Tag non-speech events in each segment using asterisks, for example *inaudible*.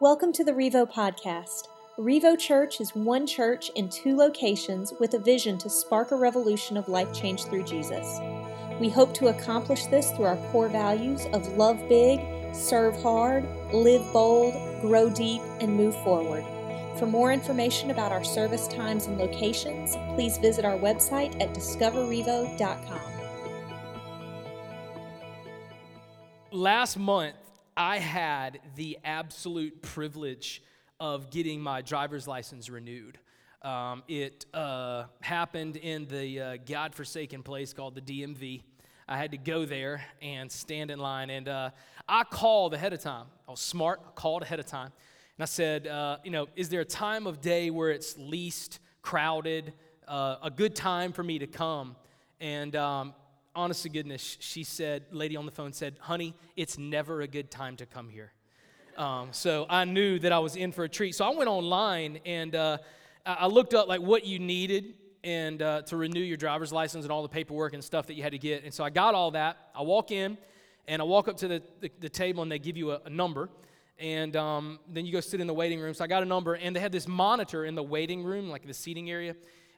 Welcome to the Revo Podcast. Revo Church is one church in two locations with a vision to spark a revolution of life change through Jesus. We hope to accomplish this through our core values of love big, serve hard, live bold, grow deep, and move forward. For more information about our service times and locations, please visit our website at discoverrevo.com. Last month, I had the absolute privilege of getting my driver's license renewed. Um, it uh, happened in the uh, godforsaken place called the DMV. I had to go there and stand in line, and uh, I called ahead of time. I was smart, I called ahead of time. And I said, uh, you know, is there a time of day where it's least crowded, uh, a good time for me to come? And um, honest to goodness, she said, lady on the phone said, honey, it's never a good time to come here. Um, so I knew that I was in for a treat. So I went online and uh, I looked up like what you needed and uh, to renew your driver's license and all the paperwork and stuff that you had to get. And so I got all that. I walk in and I walk up to the, the, the table and they give you a, a number. And um, then you go sit in the waiting room. So I got a number and they had this monitor in the waiting room, like the seating area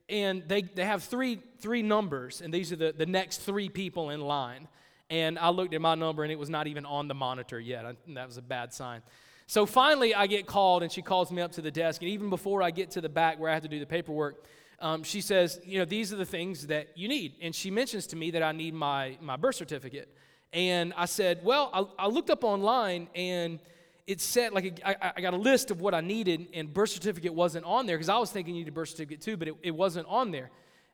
and they, they have three, three numbers, and these are the, the next three people in line. And I looked at my number, and it was not even on the monitor yet. I, that was a bad sign. So finally, I get called, and she calls me up to the desk. And even before I get to the back where I have to do the paperwork, um, she says, You know, these are the things that you need. And she mentions to me that I need my, my birth certificate. And I said, Well, I, I looked up online, and it said like I, I got a list of what I needed, and birth certificate wasn't on there because I was thinking you needed a birth certificate too, but it, it wasn't on there.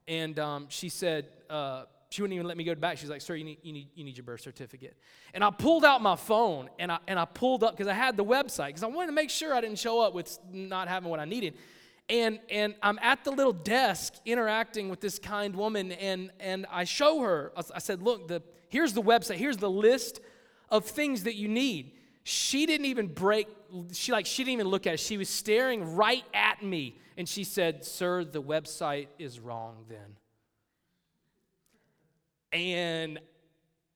And um, she said uh, she wouldn't even let me go back. She's like, "Sir, you need, you need, you need your birth certificate." And I pulled out my phone and I and I pulled up because I had the website because I wanted to make sure I didn't show up with not having what I needed. And and I'm at the little desk interacting with this kind woman, and and I show her. I said, "Look, the here's the website. Here's the list of things that you need." She didn't even break she like she didn't even look at it. She was staring right at me and she said sir the website is wrong then. And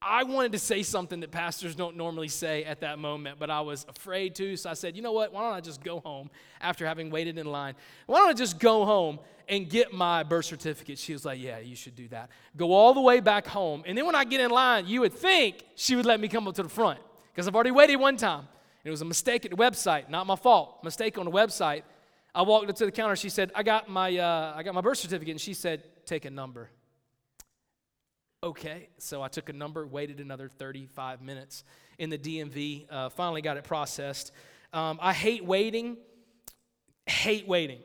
i wanted to say something that pastors don't normally say at that moment but i was afraid to so i said you know what? Why don't i just go home after having waited in line? Why don't i just go home and get my birth certificate? She was like yeah you should do that. Go all the way back home and then when i get in line you would think she would let me come up to the front because I've already waited one time. It was a mistake at the website, not my fault. Mistake on the website. I walked up to the counter. She said, "I got my uh, I got my birth certificate," and she said, "Take a number." Okay, so I took a number, waited another 35 minutes in the DMV. Uh, finally got it processed. Um, I hate waiting. Hate waiting.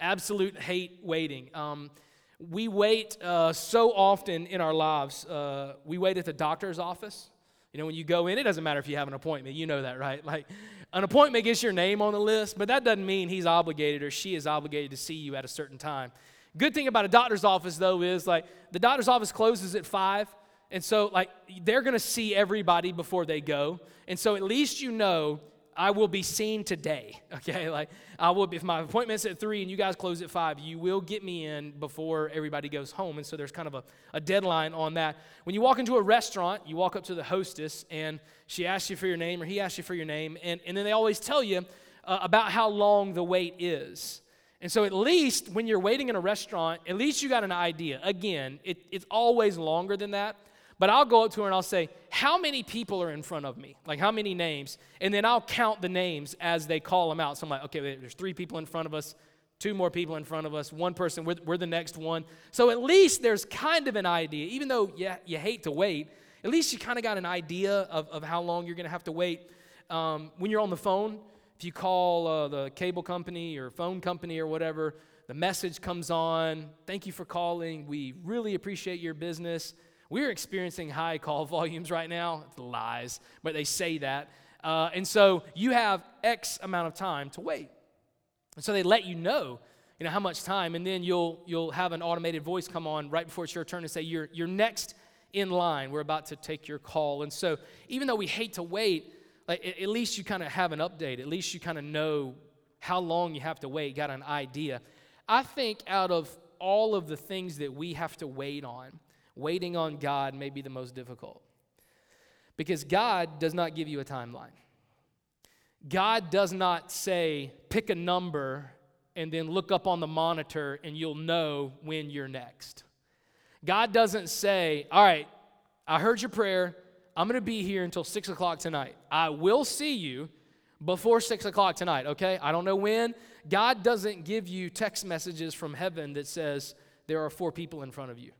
Absolute hate waiting. Um, we wait uh, so often in our lives. Uh, we wait at the doctor's office. You know, when you go in, it doesn't matter if you have an appointment. You know that, right? *laughs* Like, an appointment gets your name on the list, but that doesn't mean he's obligated or she is obligated to see you at a certain time. Good thing about a doctor's office, though, is like the doctor's office closes at five. And so, like, they're going to see everybody before they go. And so, at least you know I will be seen today. *laughs* Okay, like I will. If my appointment's at three and you guys close at five, you will get me in before everybody goes home. And so there's kind of a, a deadline on that. When you walk into a restaurant, you walk up to the hostess and she asks you for your name or he asks you for your name, and, and then they always tell you uh, about how long the wait is. And so, at least when you're waiting in a restaurant, at least you got an idea. Again, it, it's always longer than that. But I'll go up to her and I'll say, How many people are in front of me? Like, how many names? And then I'll count the names as they call them out. So I'm like, Okay, there's three people in front of us, two more people in front of us, one person, we're, we're the next one. So at least there's kind of an idea. Even though you, you hate to wait, at least you kind of got an idea of, of how long you're going to have to wait. Um, when you're on the phone, if you call uh, the cable company or phone company or whatever, the message comes on. Thank you for calling. We really appreciate your business. We're experiencing high call *laughs* volumes right now. It's lies, but they say that. Uh, and so you have X amount of time to wait. And so they let you know, you know, how much time, and then you'll you'll have an automated voice come on right before it's your turn and say, You're you're next in line. We're about to take your call. And so even though we hate to wait, like at least you kind of have an update. At least you kind of know how long you have to wait, got an idea. I think out of all of the things that we have to wait on, waiting on God may be the most difficult. Because God does not give you a timeline. God does not say, pick a number and then look up on the monitor and you'll know when you're next. God doesn't say, all right, I heard your prayer. I'm going to be here until six o'clock tonight. I will see you before six o'clock tonight, okay? I don't know when. God doesn't give you text messages from heaven that says there are four people in front of you.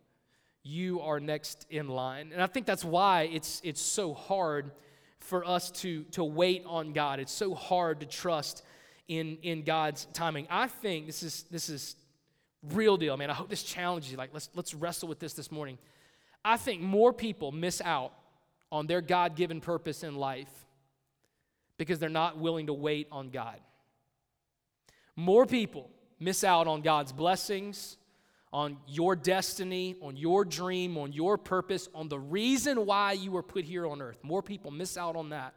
You are next in line. And I think that's why it's, it's so hard for us to, to wait on God. It's so hard to trust in, in God's timing. I think this is, this is real deal, man. I hope this challenges you. Like, let's, let's wrestle with this this morning. I think more people miss out on their God given purpose in life because they're not willing to wait on God. More people miss out on God's blessings, on your destiny, on your dream, on your purpose, on the reason why you were put here on earth. More people miss out on that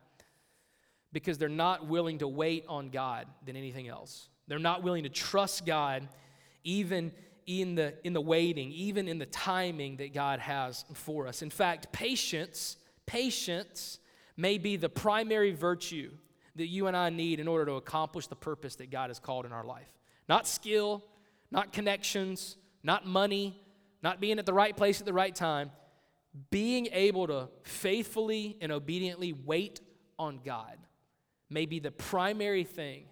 because they're not willing to wait on God than anything else. They're not willing to trust God even in the, in the waiting, even in the timing that God has for us. In fact, patience, patience may be the primary virtue that you and I need in order to accomplish the purpose that God has called in our life. Not skill, not connections, not money, not being at the right place at the right time. Being able to faithfully and obediently wait on God may be the primary thing,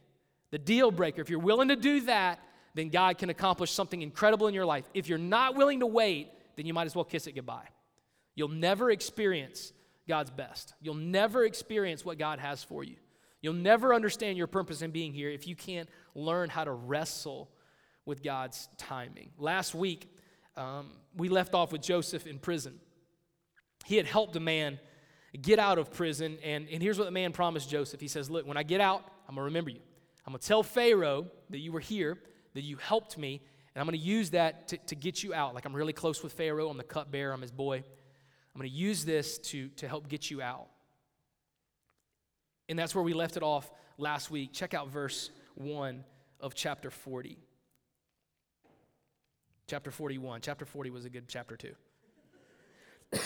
the deal breaker. If you're willing to do that, then God can accomplish something incredible in your life. If you're not willing to wait, then you might as well kiss it goodbye. You'll never experience God's best. You'll never experience what God has for you. You'll never understand your purpose in being here if you can't learn how to wrestle with God's timing. Last week, um, we left off with Joseph in prison. He had helped a man get out of prison, and, and here's what the man promised Joseph. He says, Look, when I get out, I'm going to remember you. I'm going to tell Pharaoh that you were here, that you helped me, and I'm going to use that to, to get you out. Like I'm really close with Pharaoh, I'm the cupbearer, I'm his boy. I'm going to use this to, to help get you out. And that's where we left it off last week. Check out verse 1 of chapter 40. Chapter 41. Chapter 40 was a good chapter, too. *coughs*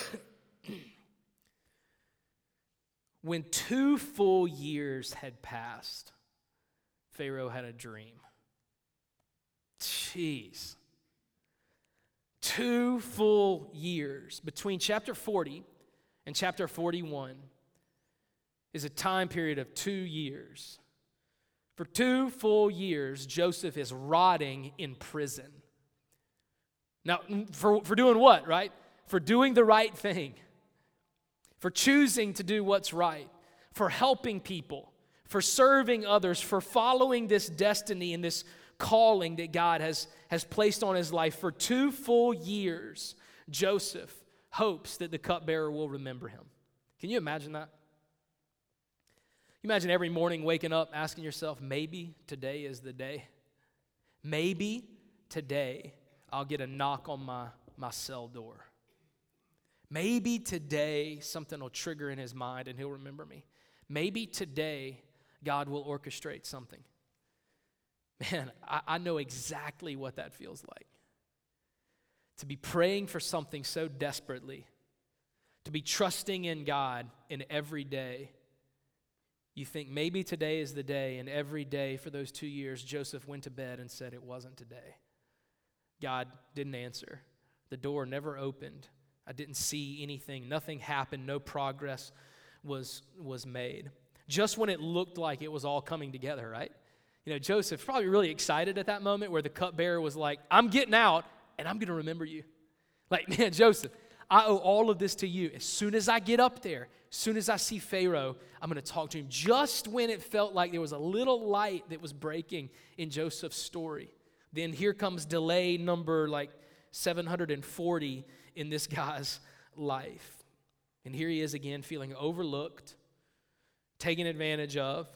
when two full years had passed, Pharaoh had a dream. Jeez. Two full years between chapter 40 and chapter 41 is a time period of two years. For two full years, Joseph is rotting in prison. Now, for, for doing what, right? For doing the right thing, for choosing to do what's right, for helping people, for serving others, for following this destiny and this calling that God has, has placed on his life. For two full years, Joseph hopes that the cupbearer will remember him. Can you imagine that? You imagine every morning waking up asking yourself, maybe today is the day. Maybe today I'll get a knock on my, my cell door. Maybe today something will trigger in his mind and he'll remember me. Maybe today God will orchestrate something. Man, I, I know exactly what that feels like. To be praying for something so desperately, to be trusting in God in every day you think maybe today is the day, and every day for those two years, Joseph went to bed and said, It wasn't today. God didn't answer. The door never opened. I didn't see anything. Nothing happened. No progress was, was made. Just when it looked like it was all coming together, right? You know, Joseph probably really excited at that moment where the cupbearer was like, I'm getting out and I'm going to remember you. Like, *laughs* man, Joseph, I owe all of this to you. As soon as I get up there, as soon as I see Pharaoh, I'm going to talk to him. Just when it felt like there was a little light that was breaking in Joseph's story, then here comes delay number like 740 in this *laughs* guy's life. And here he is again feeling overlooked, taken advantage of.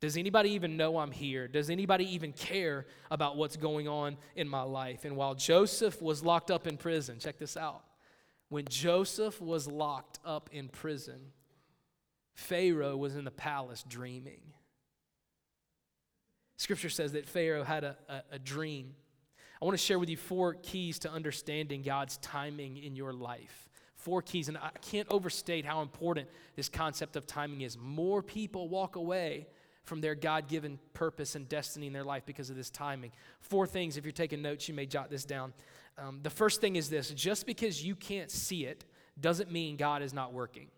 Does anybody even know I'm here? Does anybody even care about what's going on in my life? And while Joseph was locked up in prison, check this out when Joseph was locked up in prison, Pharaoh was in the palace dreaming. Scripture says that Pharaoh had a, a, a, dream. I want to share with you four keys to understanding God's timing in your life. four keys, and I can't overstate how important this concept of timing is. More people walk away from their God given purpose and destiny in their life because of this timing. Four things, if you're taking notes, you may jot this down. Um, the first thing is this just because you can't see it doesn't mean God is not working.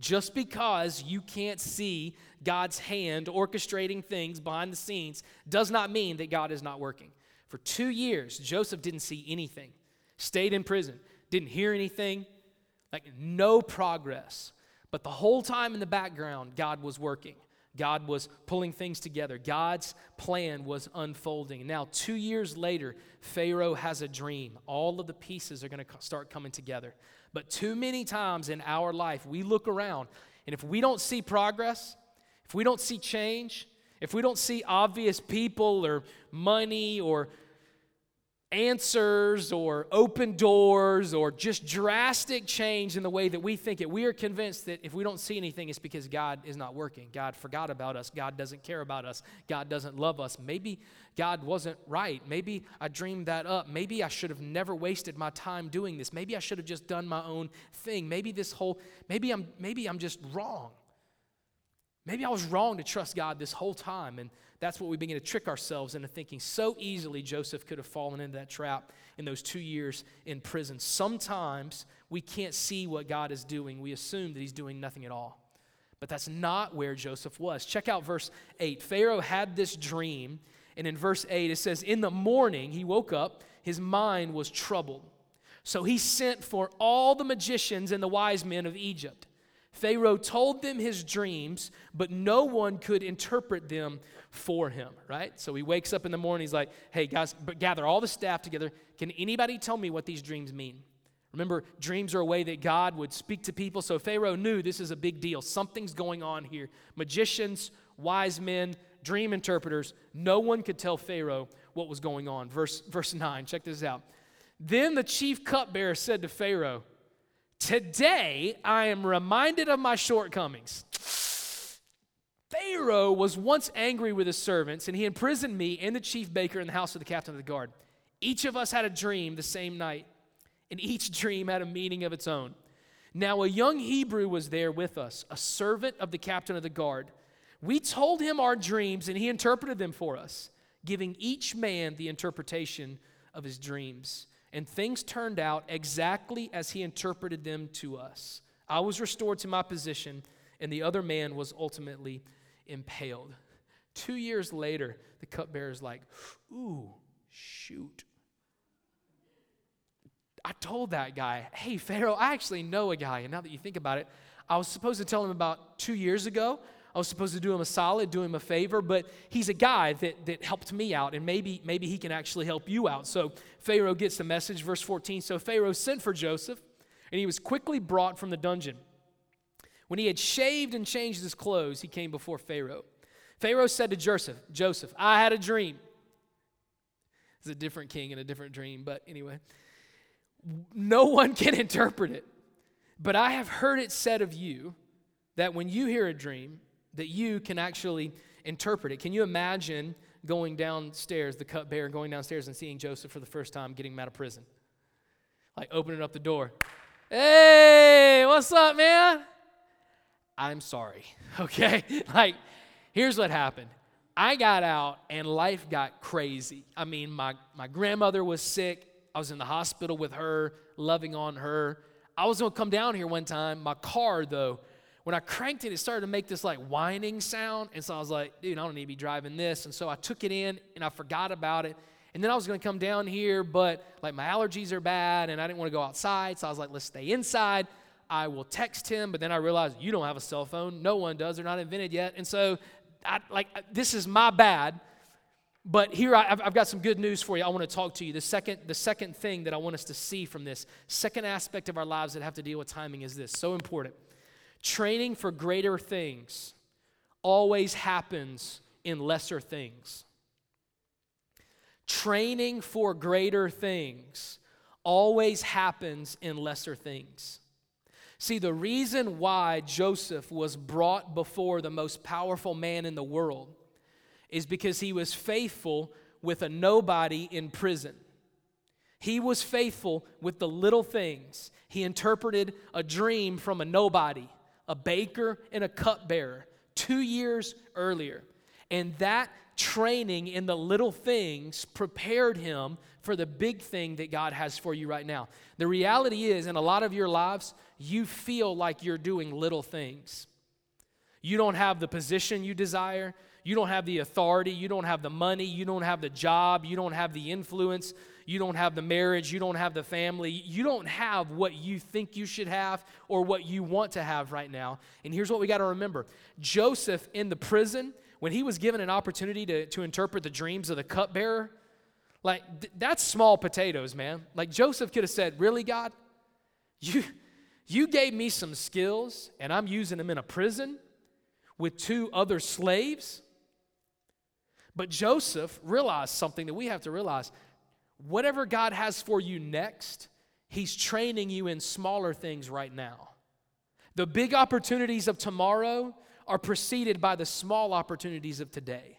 Just because you can't see God's hand orchestrating things behind the scenes does not mean that God is not working. For two years, Joseph didn't see anything, stayed in prison, didn't hear anything, like no progress. But the whole time in the background, God was working. God was pulling things together. God's plan was unfolding. Now, two years later, Pharaoh has a dream. All of the pieces are going to start coming together. But too many times in our life, we look around, and if we don't see progress, if we don't see change, if we don't see obvious people or money or answers or open doors or just drastic change in the way that we think it. We are convinced that if we don't see anything, it's because God is not working. God forgot about us. God doesn't care about us. God doesn't love us. Maybe God wasn't right. Maybe I dreamed that up. Maybe I should have never wasted my time doing this. Maybe I should have just done my own thing. Maybe this whole maybe I'm maybe I'm just wrong. Maybe I was wrong to trust God this whole time and that's what we begin to trick ourselves into thinking. So easily, Joseph could have fallen into that trap in those two years in prison. Sometimes we can't see what God is doing, we assume that he's doing nothing at all. But that's not where Joseph was. Check out verse 8. Pharaoh had this dream, and in verse 8 it says, In the morning he woke up, his mind was troubled. So he sent for all the magicians and the wise men of Egypt. Pharaoh told them his dreams, but no one could interpret them for him, right? So he wakes up in the morning, he's like, hey, guys, gather all the staff together. Can anybody tell me what these dreams mean? Remember, dreams are a way that God would speak to people. So Pharaoh knew this is a big deal. Something's going on here. Magicians, wise men, dream interpreters, no one could tell Pharaoh what was going on. Verse, verse 9, check this out. Then the chief cupbearer said to Pharaoh, Today I am reminded of my shortcomings. Pharaoh was once angry with his servants, and he imprisoned me and the chief baker in the house of the captain of the guard. Each of us had a dream the same night, and each dream had a meaning of its own. Now, a young Hebrew was there with us, a servant of the captain of the guard. We told him our dreams, and he interpreted them for us, giving each man the interpretation of his dreams. And things turned out exactly as he interpreted them to us. I was restored to my position, and the other man was ultimately impaled. Two years later, the cupbearer is like, Ooh, shoot. I told that guy, Hey, Pharaoh, I actually know a guy. And now that you think about it, I was supposed to tell him about two years ago. I was supposed to do him a solid, do him a favor, but he's a guy that, that helped me out, and maybe, maybe he can actually help you out. So Pharaoh gets the message, verse 14. So Pharaoh sent for Joseph, and he was quickly brought from the dungeon. When he had shaved and changed his clothes, he came before Pharaoh. Pharaoh said to Joseph, Joseph, I had a dream. It's a different king and a different dream, but anyway. No one *laughs* can interpret it. But I have heard it said of you that when you hear a dream, that you can actually interpret it. Can you imagine going downstairs, the cupbearer going downstairs and seeing Joseph for the first time, getting him out of prison? Like opening up the door. Hey, what's up, man? I'm sorry, *laughs* okay? like, here's what happened. I got out and life got crazy. I mean, my, my grandmother was sick. I was in the hospital with her, loving on her. I was gonna come down here one time. My car, though, when I cranked it, it started to make this like whining sound. And so I was like, dude, I don't need to be driving this. And so I took it in and I forgot about it. And then I was gonna come down here, but like my allergies are bad and I didn't wanna go outside. So I was like, let's stay inside. I will text him, but then I realized you don't have a cell phone. No one does. They're not invented yet. And so, I, like, this is my bad. But here I, have got some good news for you. I want to talk to you. The second, the second thing that I want us to see from this, second aspect of our lives that have to deal with timing is this so important. Training for greater things always happens in lesser things. Training for greater things always happens in lesser things. See, the reason why Joseph was brought before the most powerful man in the world is because he was faithful with a nobody in prison. He was faithful with the little things. He interpreted a dream from a nobody, a baker and a cupbearer, two years earlier. And that training in the little things prepared him for the big thing that God has for you right now. The reality is, in a lot of your lives, you feel like you're doing little things. You don't have the position you desire. You don't have the authority. You don't have the money. You don't have the job. You don't have the influence. You don't have the marriage. You don't have the family. You don't have what you think you should have or what you want to have right now. And here's what we got to remember Joseph in the prison, when he was given an opportunity to, to interpret the dreams of the cupbearer, like th- that's small potatoes, man. Like Joseph could have said, Really, God? You, you gave me some skills and I'm using them in a prison with two other slaves? But Joseph realized something that we have to realize. Whatever God has for you next, He's training you in smaller things right now. The big opportunities of tomorrow are preceded by the small opportunities of today.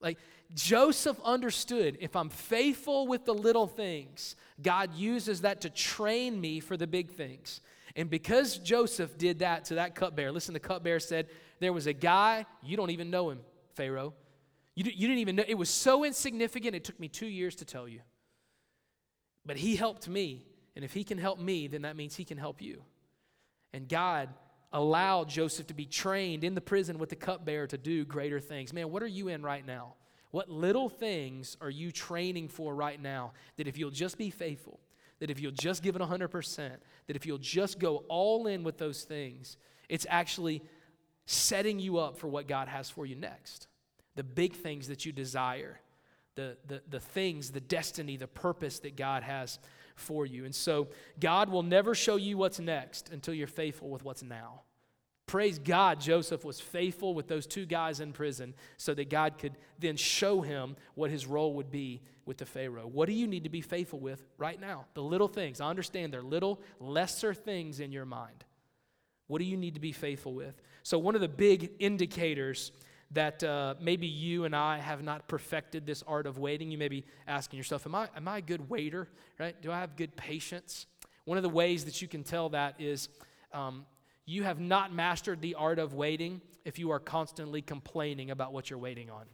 Like Joseph understood if I'm faithful with the little things, God uses that to train me for the big things. And because Joseph did that to that cupbearer, listen, the cupbearer said, There was a guy, you don't even know him, Pharaoh. You, you didn't even know. It was so insignificant, it took me two years to tell you. But he helped me. And if he can help me, then that means he can help you. And God allowed Joseph to be trained in the prison with the cupbearer to do greater things. Man, what are you in right now? What little things are you training for right now that if you'll just be faithful, that if you'll just give it 100%, that if you'll just go all in with those things, it's actually setting you up for what God has for you next? The big things that you desire, the, the, the things, the destiny, the purpose that God has for you. And so, God will never show you what's next until you're faithful with what's now. Praise God, Joseph was faithful with those two guys in prison so that God could then show him what his role would be with the Pharaoh. What do you need to be faithful with right now? The little things. I understand they're little, lesser things in your mind. What do you need to be faithful with? So, one of the big indicators that uh, maybe you and I have not perfected this art of waiting. You may be asking yourself, am I, am I a good waiter? Right? Do I have good patience? One of the ways that you can tell that is um, you have not mastered the art of waiting if you are constantly complaining about what you're waiting on.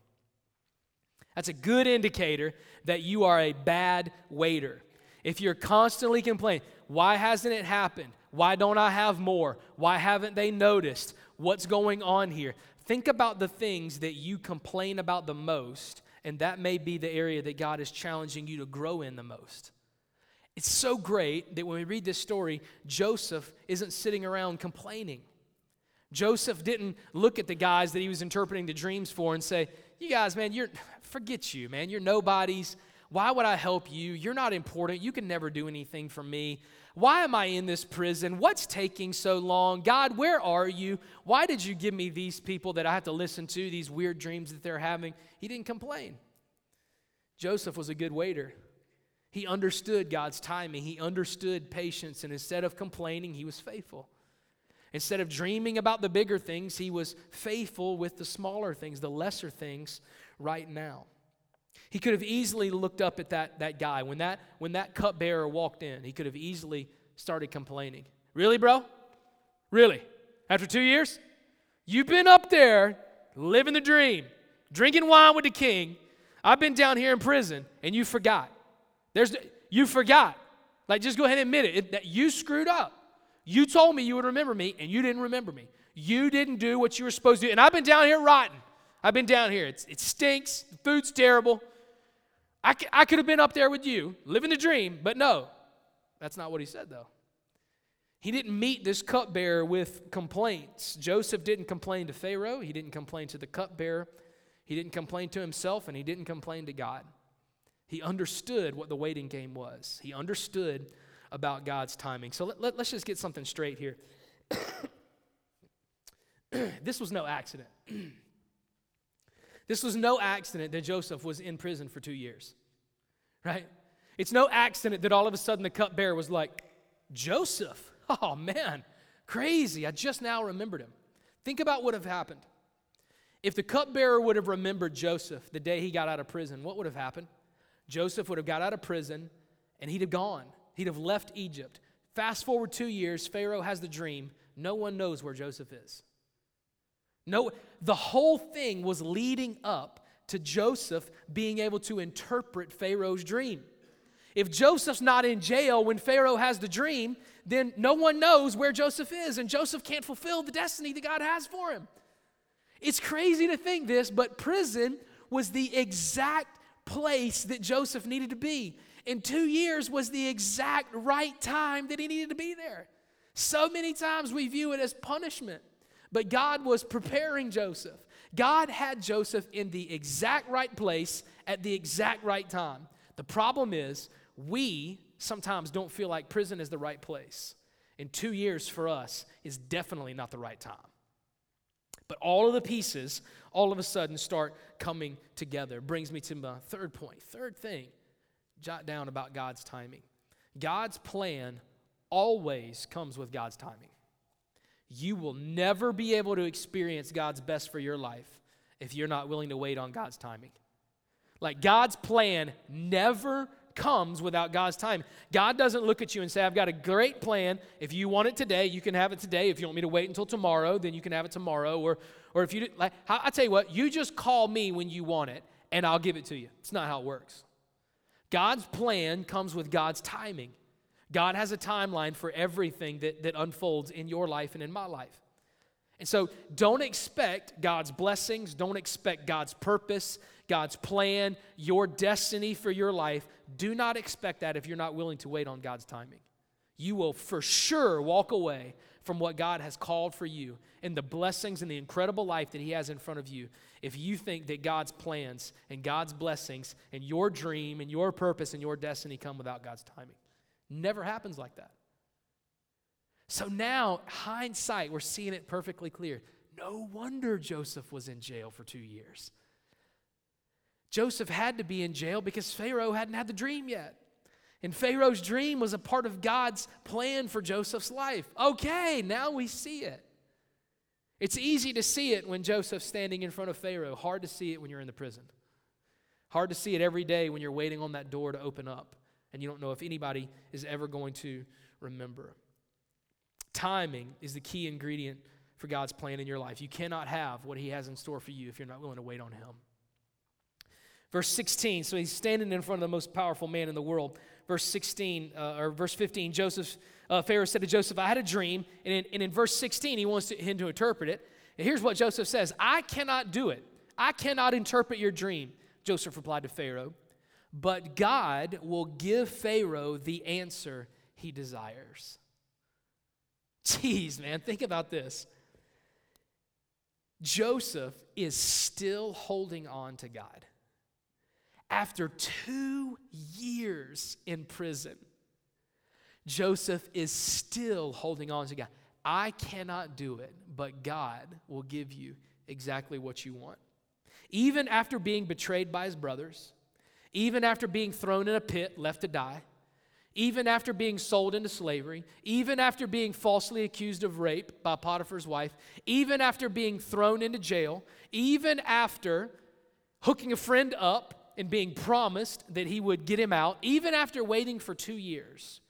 That's a good indicator that you are a bad waiter. If you're constantly complaining, why hasn't it happened? Why don't I have more? Why haven't they noticed? What's going on here? Think about the things that you complain about the most, and that may be the area that God is challenging you to grow in the most. It's so great that when we read this story, Joseph isn't sitting around complaining. Joseph didn't look at the guys that he was interpreting the dreams for and say, You guys, man, you're forget you, man. You're nobodies. Why would I help you? You're not important. You can never do anything for me. Why am I in this prison? What's taking so long? God, where are you? Why did you give me these people that I have to listen to, these weird dreams that they're having? He didn't complain. Joseph was a good waiter. He understood God's timing, he understood patience, and instead of complaining, he was faithful. Instead of dreaming about the bigger things, he was faithful with the smaller things, the lesser things right now. He could have easily looked up at that, that guy. When that, when that cupbearer walked in, he could have easily started complaining. Really, bro? Really? After two years? You've been up there living the dream, drinking wine with the king. I've been down here in prison, and you forgot. There's, you forgot. Like, just go ahead and admit it, it that you screwed up. You told me you would remember me, and you didn't remember me. You didn't do what you were supposed to do. And I've been down here rotten. I've been down here. It's, it stinks. The food's terrible. I, I could have been up there with you, living the dream, but no, that's not what he said, though. He didn't meet this cupbearer with complaints. Joseph didn't complain to Pharaoh, he didn't complain to the cupbearer, he didn't complain to himself, and he didn't complain to God. He understood what the waiting game was, he understood about God's timing. So let, let, us just get something straight here. *coughs* *coughs* this was no accident. *coughs* This was no accident that Joseph was in prison for two years, right? It's no accident that all of a sudden the cupbearer was like, Joseph, oh man, crazy. I just now remembered him. Think about what would have happened. If the cupbearer would have remembered Joseph the day he got out of prison, what would have happened? Joseph would have got out of prison and he'd have gone. He'd have left Egypt. Fast forward two years, Pharaoh has the dream. No one knows where Joseph is. No, the whole thing was leading up to Joseph being able to interpret Pharaoh's dream. If Joseph's not in jail when Pharaoh has the dream, then no one knows where Joseph is, and Joseph can't fulfill the destiny that God has for him. It's crazy to think this, but prison was the exact place that Joseph needed to be. In two years was the exact right time that he needed to be there. So many times we view it as punishment, but God was preparing Joseph. God had Joseph in the exact right place at the exact right time. The problem is, we sometimes don't feel like prison is the right place. And two years for us is definitely not the right time. But all of the pieces all of a sudden start coming together. Brings me to my third point. Third thing, jot down about God's timing. God's plan always comes with God's timing. You will never be able to experience God's best for your life if you're not willing to wait on God's timing. Like God's plan never comes without God's time. God doesn't look at you and say, I've got a great plan. If you want it today, you can have it today. If you want me to wait until tomorrow, then you can have it tomorrow. Or, or if you, like, I tell you what, you just call me when you want it and I'll give it to you. It's not how it works. God's plan comes with God's timing. God has a timeline for everything that, that unfolds in your life and in my life. And so don't expect God's blessings, don't expect God's purpose, God's plan, your destiny for your life. Do not expect that if you're not willing to wait on God's timing. You will for sure walk away from what God has called for you and the blessings and the incredible life that He has in front of you if you think that God's plans and God's blessings and your dream and your purpose and your destiny come without God's timing. Never happens like that. So now, hindsight, we're seeing it perfectly clear. No wonder Joseph was in jail for two years. Joseph had to be in jail because Pharaoh hadn't had the dream yet. And Pharaoh's dream was a part of God's plan for Joseph's life. Okay, now we see it. It's easy to see it when Joseph's standing in front of Pharaoh, hard to see it when you're in the prison. Hard to see it every day when you're waiting on that door to open up and you don't know if anybody is ever going to remember. Timing is the key ingredient for God's plan in your life. You cannot have what He has in store for you if you're not willing to wait on Him. Verse 16, so he's standing in front of the most powerful man in the world. Verse 16, uh, or verse 15, Joseph, uh, Pharaoh said to Joseph, I had a dream. And in, and in verse 16, he wants to, him to interpret it. And here's what Joseph says I cannot do it. I cannot interpret your dream. Joseph replied to Pharaoh, but God will give Pharaoh the answer he desires. Jeez, man, think about this. Joseph is still holding on to God after two years in prison, Joseph is still holding on to God. I cannot do it, but God will give you exactly what you want. Even after being betrayed by his brothers, even after being thrown in a pit, left to die, even after being sold into slavery, even after being falsely accused of rape by Potiphar's wife, even after being thrown into jail, even after hooking a friend up and being promised that he would get him out, even after waiting for two years,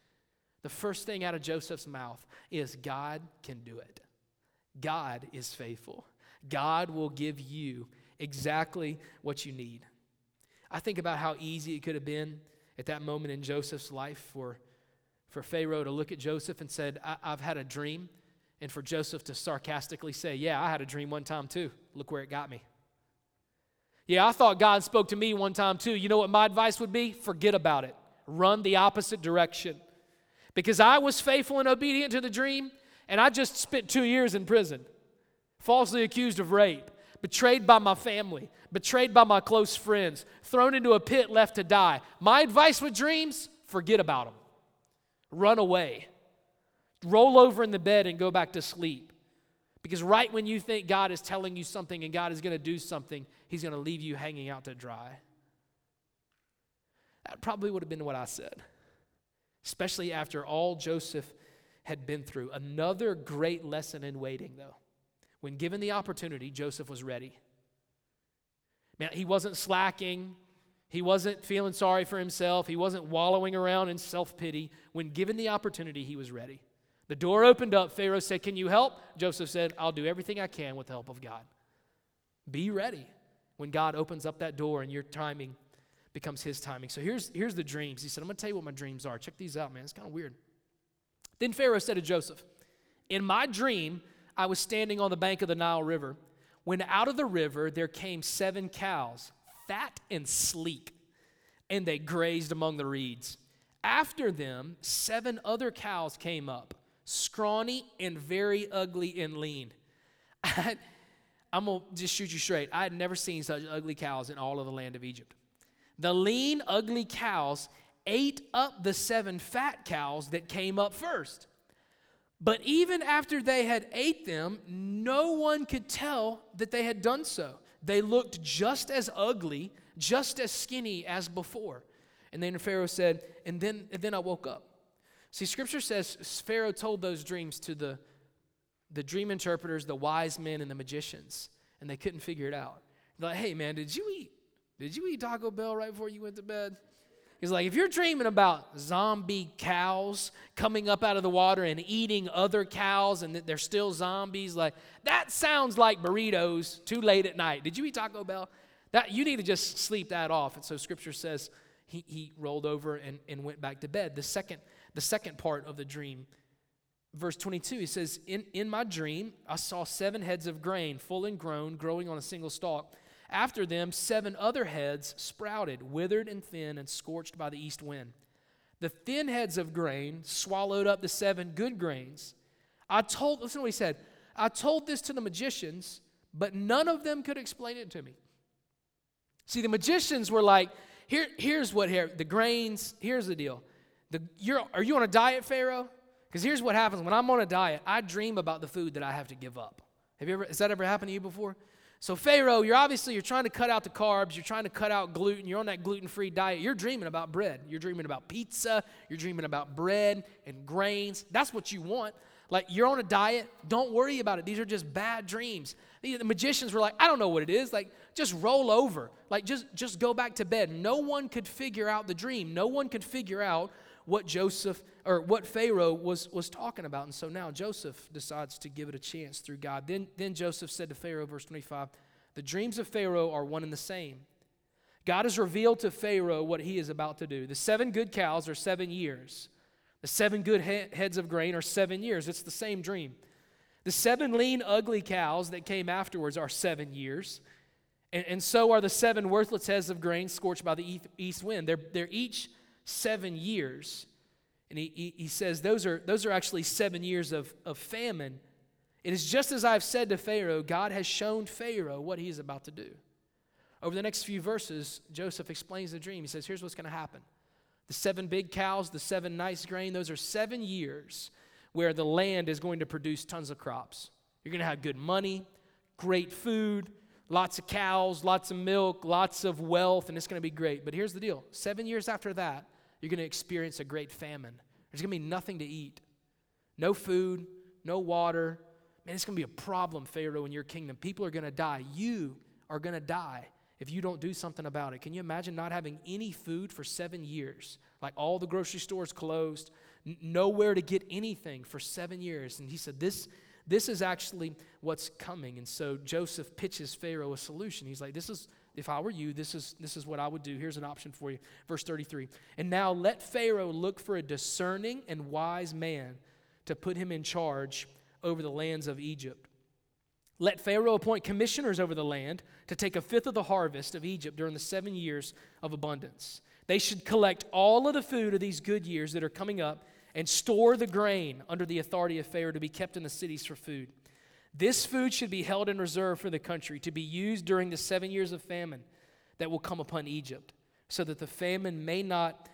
the first thing out of Joseph's mouth is God can do it. God is faithful. God will give you exactly what you need. I think about how easy it could have been at that moment in Joseph's life for, for Pharaoh to look at Joseph and said, I- I've had a dream. And for Joseph to sarcastically say, Yeah, I had a dream one time too. Look where it got me. Yeah, I thought God spoke to me one time too. You know what my advice would be? Forget about it. Run the opposite direction. Because I was faithful and obedient to the dream, and I just spent two years in prison, falsely accused of rape, betrayed by my family, betrayed by my close friends, thrown into a pit, left to die. My advice with dreams forget about them. Run away. Roll over in the bed and go back to sleep. Because right when you think God is telling you something and God is going to do something, He's going to leave you hanging out to dry. That probably would have been what I said, especially after all Joseph had been through. Another great lesson in waiting, though. When given the opportunity, Joseph was ready. Man, he wasn't slacking. He wasn't feeling sorry for himself. He wasn't wallowing around in self pity. When given the opportunity, he was ready. The door opened up. Pharaoh said, Can you help? Joseph said, I'll do everything I can with the help of God. Be ready when God opens up that door and your timing becomes his timing. So here's, here's the dreams. He said, I'm going to tell you what my dreams are. Check these out, man. It's kind of weird. Then Pharaoh said to Joseph, In my dream, I was standing on the bank of the Nile River when out of the river there came seven cows, fat and sleek, and they grazed among the reeds. After them, seven other cows came up, scrawny and very ugly and lean. I, am going to just shoot you straight. I had never seen such ugly cows in all of the land of Egypt. The lean, ugly cows ate up the seven fat cows that came up first. But even after they had ate them, no one could tell that they had done so. They looked just as ugly, just as skinny as before. And then Pharaoh said, and then, and then I woke up. See, scripture says Pharaoh told those dreams to the, the dream interpreters, the wise men, and the magicians, and they couldn't figure it out. They're like, hey, man, did you eat? Did you eat Taco Bell right before you went to bed? He's like, if you're dreaming about zombie cows coming up out of the water and eating other cows and that they're still zombies, like that sounds like burritos too late at night. Did you eat Taco Bell? That you need to just sleep that off. And so scripture says he, he rolled over and, and went back to bed. The second, the second part of the dream, verse 22, he says, in, in my dream, I saw seven heads of grain, full and grown, growing on a single stalk. After them, seven other heads sprouted, withered and thin, and scorched by the east wind. The thin heads of grain swallowed up the seven good grains. I told, listen to what he said. I told this to the magicians, but none of them could explain it to me. See, the magicians were like, here, here's what here, the grains, here's the deal. The, you're, are you on a diet, Pharaoh? Because here's what happens when I'm on a diet, I dream about the food that I have to give up. Have you ever, has that ever happened to you before? So Pharaoh, you're obviously you're trying to cut out the carbs, you're trying to cut out gluten, you're on that gluten-free diet. You're dreaming about bread. You're dreaming about pizza, you're dreaming about bread and grains. That's what you want. Like you're on a diet, don't worry about it. These are just bad dreams. The magicians were like, I don't know what it is. Like just roll over. Like just just go back to bed. No one could figure out the dream. No one could figure out what Joseph or what Pharaoh was, was talking about. And so now Joseph decides to give it a chance through God. Then, then Joseph said to Pharaoh, verse 25, The dreams of Pharaoh are one and the same. God has revealed to Pharaoh what he is about to do. The seven good cows are seven years. The seven good he- heads of grain are seven years. It's the same dream. The seven lean, ugly cows that came afterwards are seven years. And, and so are the seven worthless heads of grain scorched by the east wind. They're, they're each seven years. And he, he, he says those are, those are actually seven years of, of famine. It is just as I've said to Pharaoh, God has shown Pharaoh what he is about to do. Over the next few verses, Joseph explains the dream. He says, Here's what's going to happen the seven big cows, the seven nice grain, those are seven years where the land is going to produce tons of crops. You're going to have good money, great food, lots of cows, lots of milk, lots of wealth, and it's going to be great. But here's the deal seven years after that, you're going to experience a great famine. There's going to be nothing to eat no food, no water. Man, it's going to be a problem, Pharaoh, in your kingdom. People are going to die. You are going to die if you don't do something about it. Can you imagine not having any food for seven years? Like all the grocery stores closed, n- nowhere to get anything for seven years. And he said, This. This is actually what's coming. And so Joseph pitches Pharaoh a solution. He's like, This is if I were you, this is, this is what I would do. Here's an option for you. Verse 33. And now let Pharaoh look for a discerning and wise man to put him in charge over the lands of Egypt. Let Pharaoh appoint commissioners over the land to take a fifth of the harvest of Egypt during the seven years of abundance. They should collect all of the food of these good years that are coming up and store the grain under the authority of Pharaoh to be kept in the cities for food. This food should be held in reserve for the country to be used during the seven years of famine that will come upon Egypt, so that the famine may not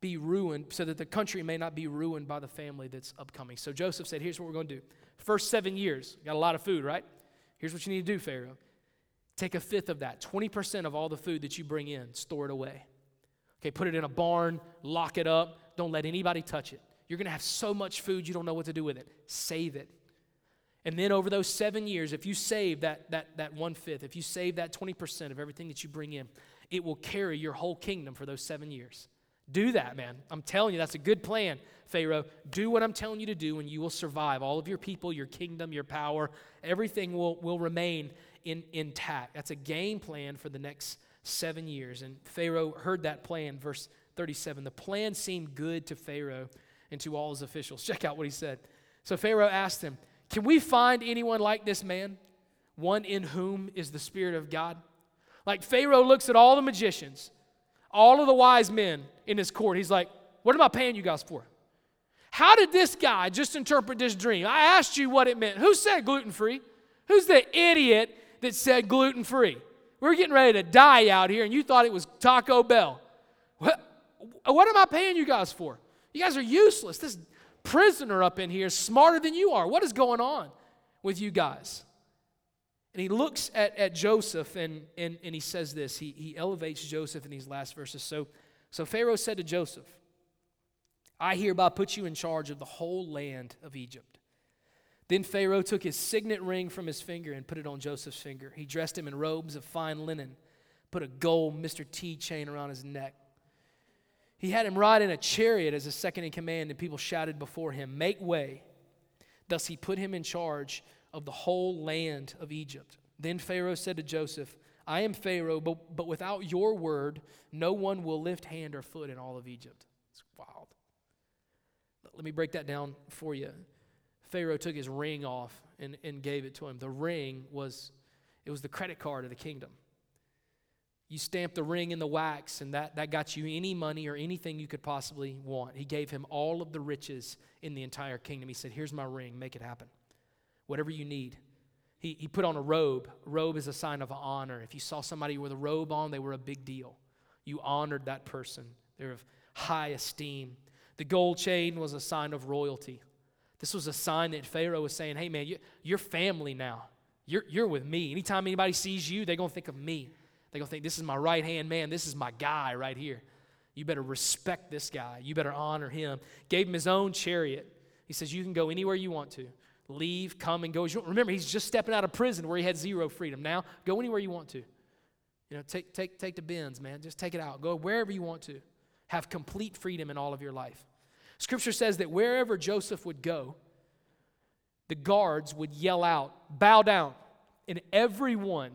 be ruined, so that the country may not be ruined by the family that's upcoming. So Joseph said, Here's what we're going to do. First seven years, got a lot of food, right? Here's what you need to do, Pharaoh. Take a fifth of that, 20% of all the food that you bring in, store it away. Okay, put it in a barn, lock it up, don't let anybody touch it. You're going to have so much food you don't know what to do with it. Save it. And then over those seven years, if you save that, that, that one fifth, if you save that 20% of everything that you bring in, it will carry your whole kingdom for those seven years. Do that, man. I'm telling you, that's a good plan, Pharaoh. Do what I'm telling you to do, and you will survive. All of your people, your kingdom, your power, everything will, will remain in, intact. That's a game plan for the next seven years. And Pharaoh heard that plan, verse 37. The plan seemed good to Pharaoh and to all his officials. *laughs* Check out what he said. So Pharaoh asked him, Can we find anyone like this man, one in whom is the Spirit of God? Like Pharaoh looks at all the magicians, all of the wise men in his court. He's like, What am I paying you guys for? How did this guy just interpret this dream? I asked you what it meant. Who said gluten free? Who's the idiot that said gluten free? We're getting ready to die out here, and you thought it was Taco Bell. What, what am I paying you guys for? You guys are useless. This prisoner up in here smarter than you are. What is going on with you guys? And he looks at, at Joseph and, and, and he says this. He, he elevates Joseph in these last verses. So, so Pharaoh said to Joseph, I hereby put you in charge of the whole land of Egypt. Then Pharaoh took his signet ring from his finger and put it on Joseph's finger. He dressed him in robes of fine linen, put a gold Mr. T chain around his neck. He had him ride in a chariot as a second in command, and people shouted before him, Make way. Thus he put him in charge of the whole land of Egypt. Then Pharaoh said to Joseph, I am Pharaoh, but, but without your word, no one will lift hand or foot in all of Egypt. It's wild. Let me break that down for you. Pharaoh took his ring off and, and gave it to him. The ring was, it was the credit card of the kingdom. You stamped the ring in the wax, and that, that got you any money or anything you could possibly want. He gave him all of the riches in the entire kingdom. He said, Here's my ring, make it happen whatever you need. He, he put on a robe. Robe is a sign of honor. If you saw somebody with a robe on, they were a big deal. You honored that person, they're of high esteem. The gold chain was a sign of royalty. This was a sign that Pharaoh was saying, hey, man, you, you're family now. You're, you're with me. Anytime anybody sees you, they're going to think of me. They're going to think, this is my right hand man. This is my guy right here. You better respect this guy. You better honor him. Gave him his own chariot. He says, You can go anywhere you want to leave, come, and go. Remember, he's just stepping out of prison where he had zero freedom. Now, go anywhere you want to. You know, take, take, take the bins, man. Just take it out. Go wherever you want to. Have complete freedom in all of your life. Scripture says that wherever Joseph would go, the guards would yell out, bow down. And everyone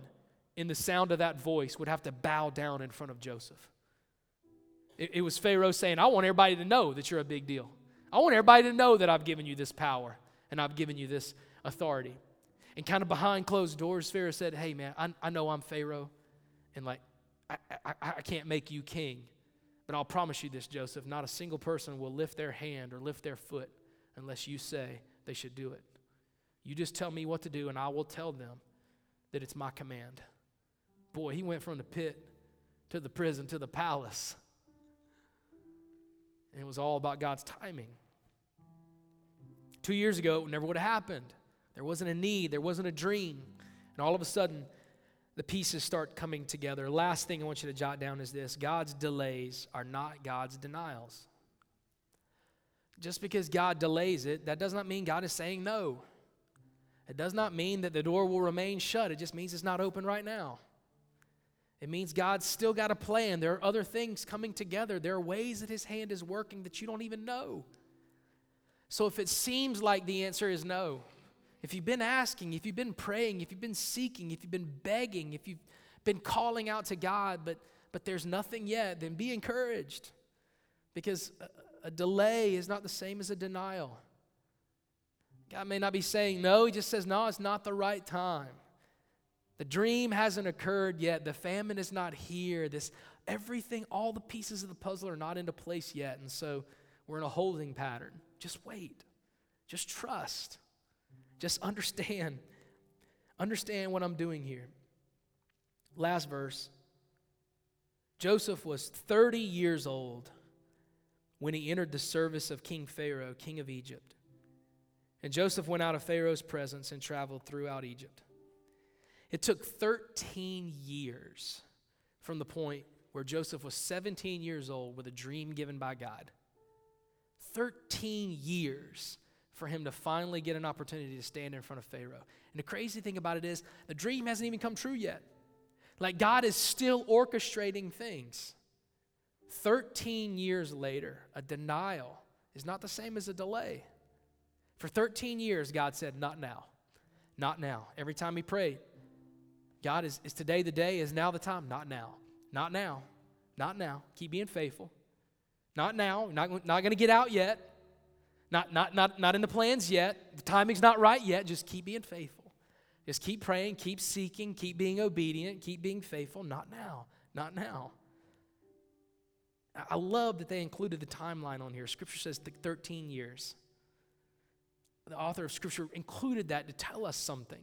in the sound of that voice would have to bow down in front of Joseph. It, it was Pharaoh saying, I want everybody to know that you're a big deal. I want everybody to know that I've given you this power and I've given you this authority. And kind of behind closed doors, Pharaoh said, Hey, man, I, I know I'm Pharaoh, and like, I, I, I can't make you king. But I'll promise you this, Joseph not a single person will lift their hand or lift their foot unless you say they should do it. You just tell me what to do, and I will tell them that it's my command. Boy, he went from the pit to the prison to the palace. And it was all about God's timing. Two years ago, it never would have happened. There wasn't a need, there wasn't a dream. And all of a sudden, the pieces start coming together. Last thing I want you to jot down is this God's delays are not God's denials. Just because God delays it, that does not mean God is saying no. It does not mean that the door will remain shut. It just means it's not open right now. It means God's still got a plan. There are other things coming together. There are ways that His hand is working that you don't even know. So if it seems like the answer is no, if you've been asking, if you've been praying, if you've been seeking, if you've been begging, if you've been calling out to God, but, but there's nothing yet, then be encouraged. Because a, a delay is not the same as a denial. God may not be saying no, He just says, no, it's not the right time. The dream hasn't occurred yet. The famine is not here. This everything, all the pieces of the puzzle are not into place yet. And so we're in a holding pattern. Just wait. Just trust. Just understand. Understand what I'm doing here. Last verse. Joseph was 30 years old when he entered the service of King Pharaoh, king of Egypt. And Joseph went out of Pharaoh's presence and traveled throughout Egypt. It took 13 years from the point where Joseph was 17 years old with a dream given by God 13 years for him to finally get an opportunity to stand in front of Pharaoh. And the crazy thing about it is, the dream hasn't even come true yet. Like God is still orchestrating things. 13 years later, a denial is not the same as a delay. For 13 years, God said, Not now. Not now. Every time he prayed, God, is, is today the day? Is now the time? Not now. Not now. Not now. Keep being faithful. Not now. Not, not going to get out yet. Not, not, not, not in the plans yet. The timing's not right yet. Just keep being faithful. Just keep praying, keep seeking, keep being obedient, keep being faithful. Not now. Not now. I love that they included the timeline on here. Scripture says 13 years. The author of Scripture included that to tell us something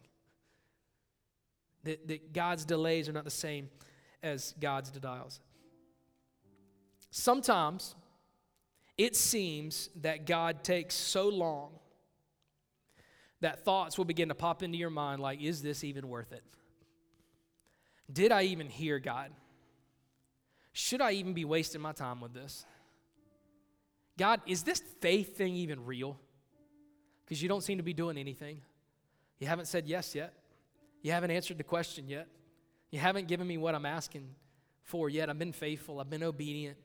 that, that God's delays are not the same as God's denials. Sometimes it seems that God takes so long that thoughts will begin to pop into your mind like, is this even worth it? Did I even hear God? Should I even be wasting my time with this? God, is this faith thing even real? Because you don't seem to be doing anything. You haven't said yes yet. You haven't answered the question yet. You haven't given me what I'm asking for yet. I've been faithful, I've been obedient.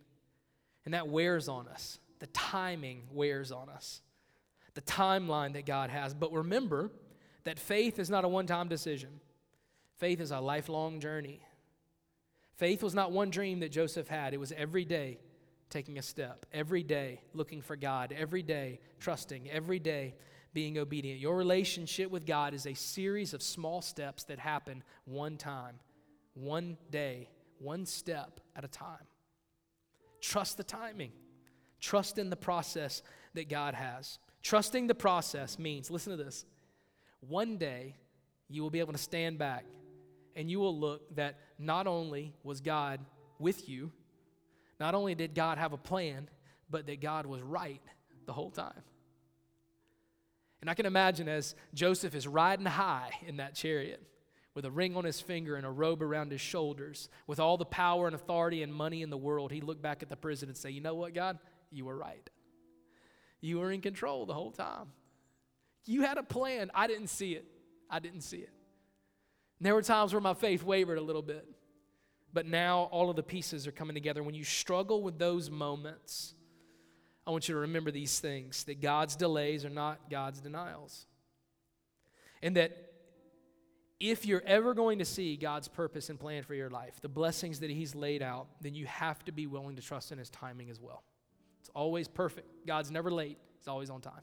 And that wears on us. The timing wears on us. The timeline that God has. But remember that faith is not a one time decision, faith is a lifelong journey. Faith was not one dream that Joseph had, it was every day taking a step, every day looking for God, every day trusting, every day being obedient. Your relationship with God is a series of small steps that happen one time, one day, one step at a time. Trust the timing, trust in the process that God has. Trusting the process means, listen to this, one day you will be able to stand back and you will look that not only was God with you, not only did God have a plan, but that God was right the whole time. And I can imagine as Joseph is riding high in that chariot with a ring on his finger and a robe around his shoulders, with all the power and authority and money in the world, he looked back at the prison and say, You know what, God? You were right. You were in control the whole time. You had a plan. I didn't see it. I didn't see it. And there were times where my faith wavered a little bit. But now all of the pieces are coming together. When you struggle with those moments, I want you to remember these things that God's delays are not God's denials. And that if you're ever going to see God's purpose and plan for your life, the blessings that He's laid out, then you have to be willing to trust in His timing as well. It's always perfect. God's never late, He's always on time.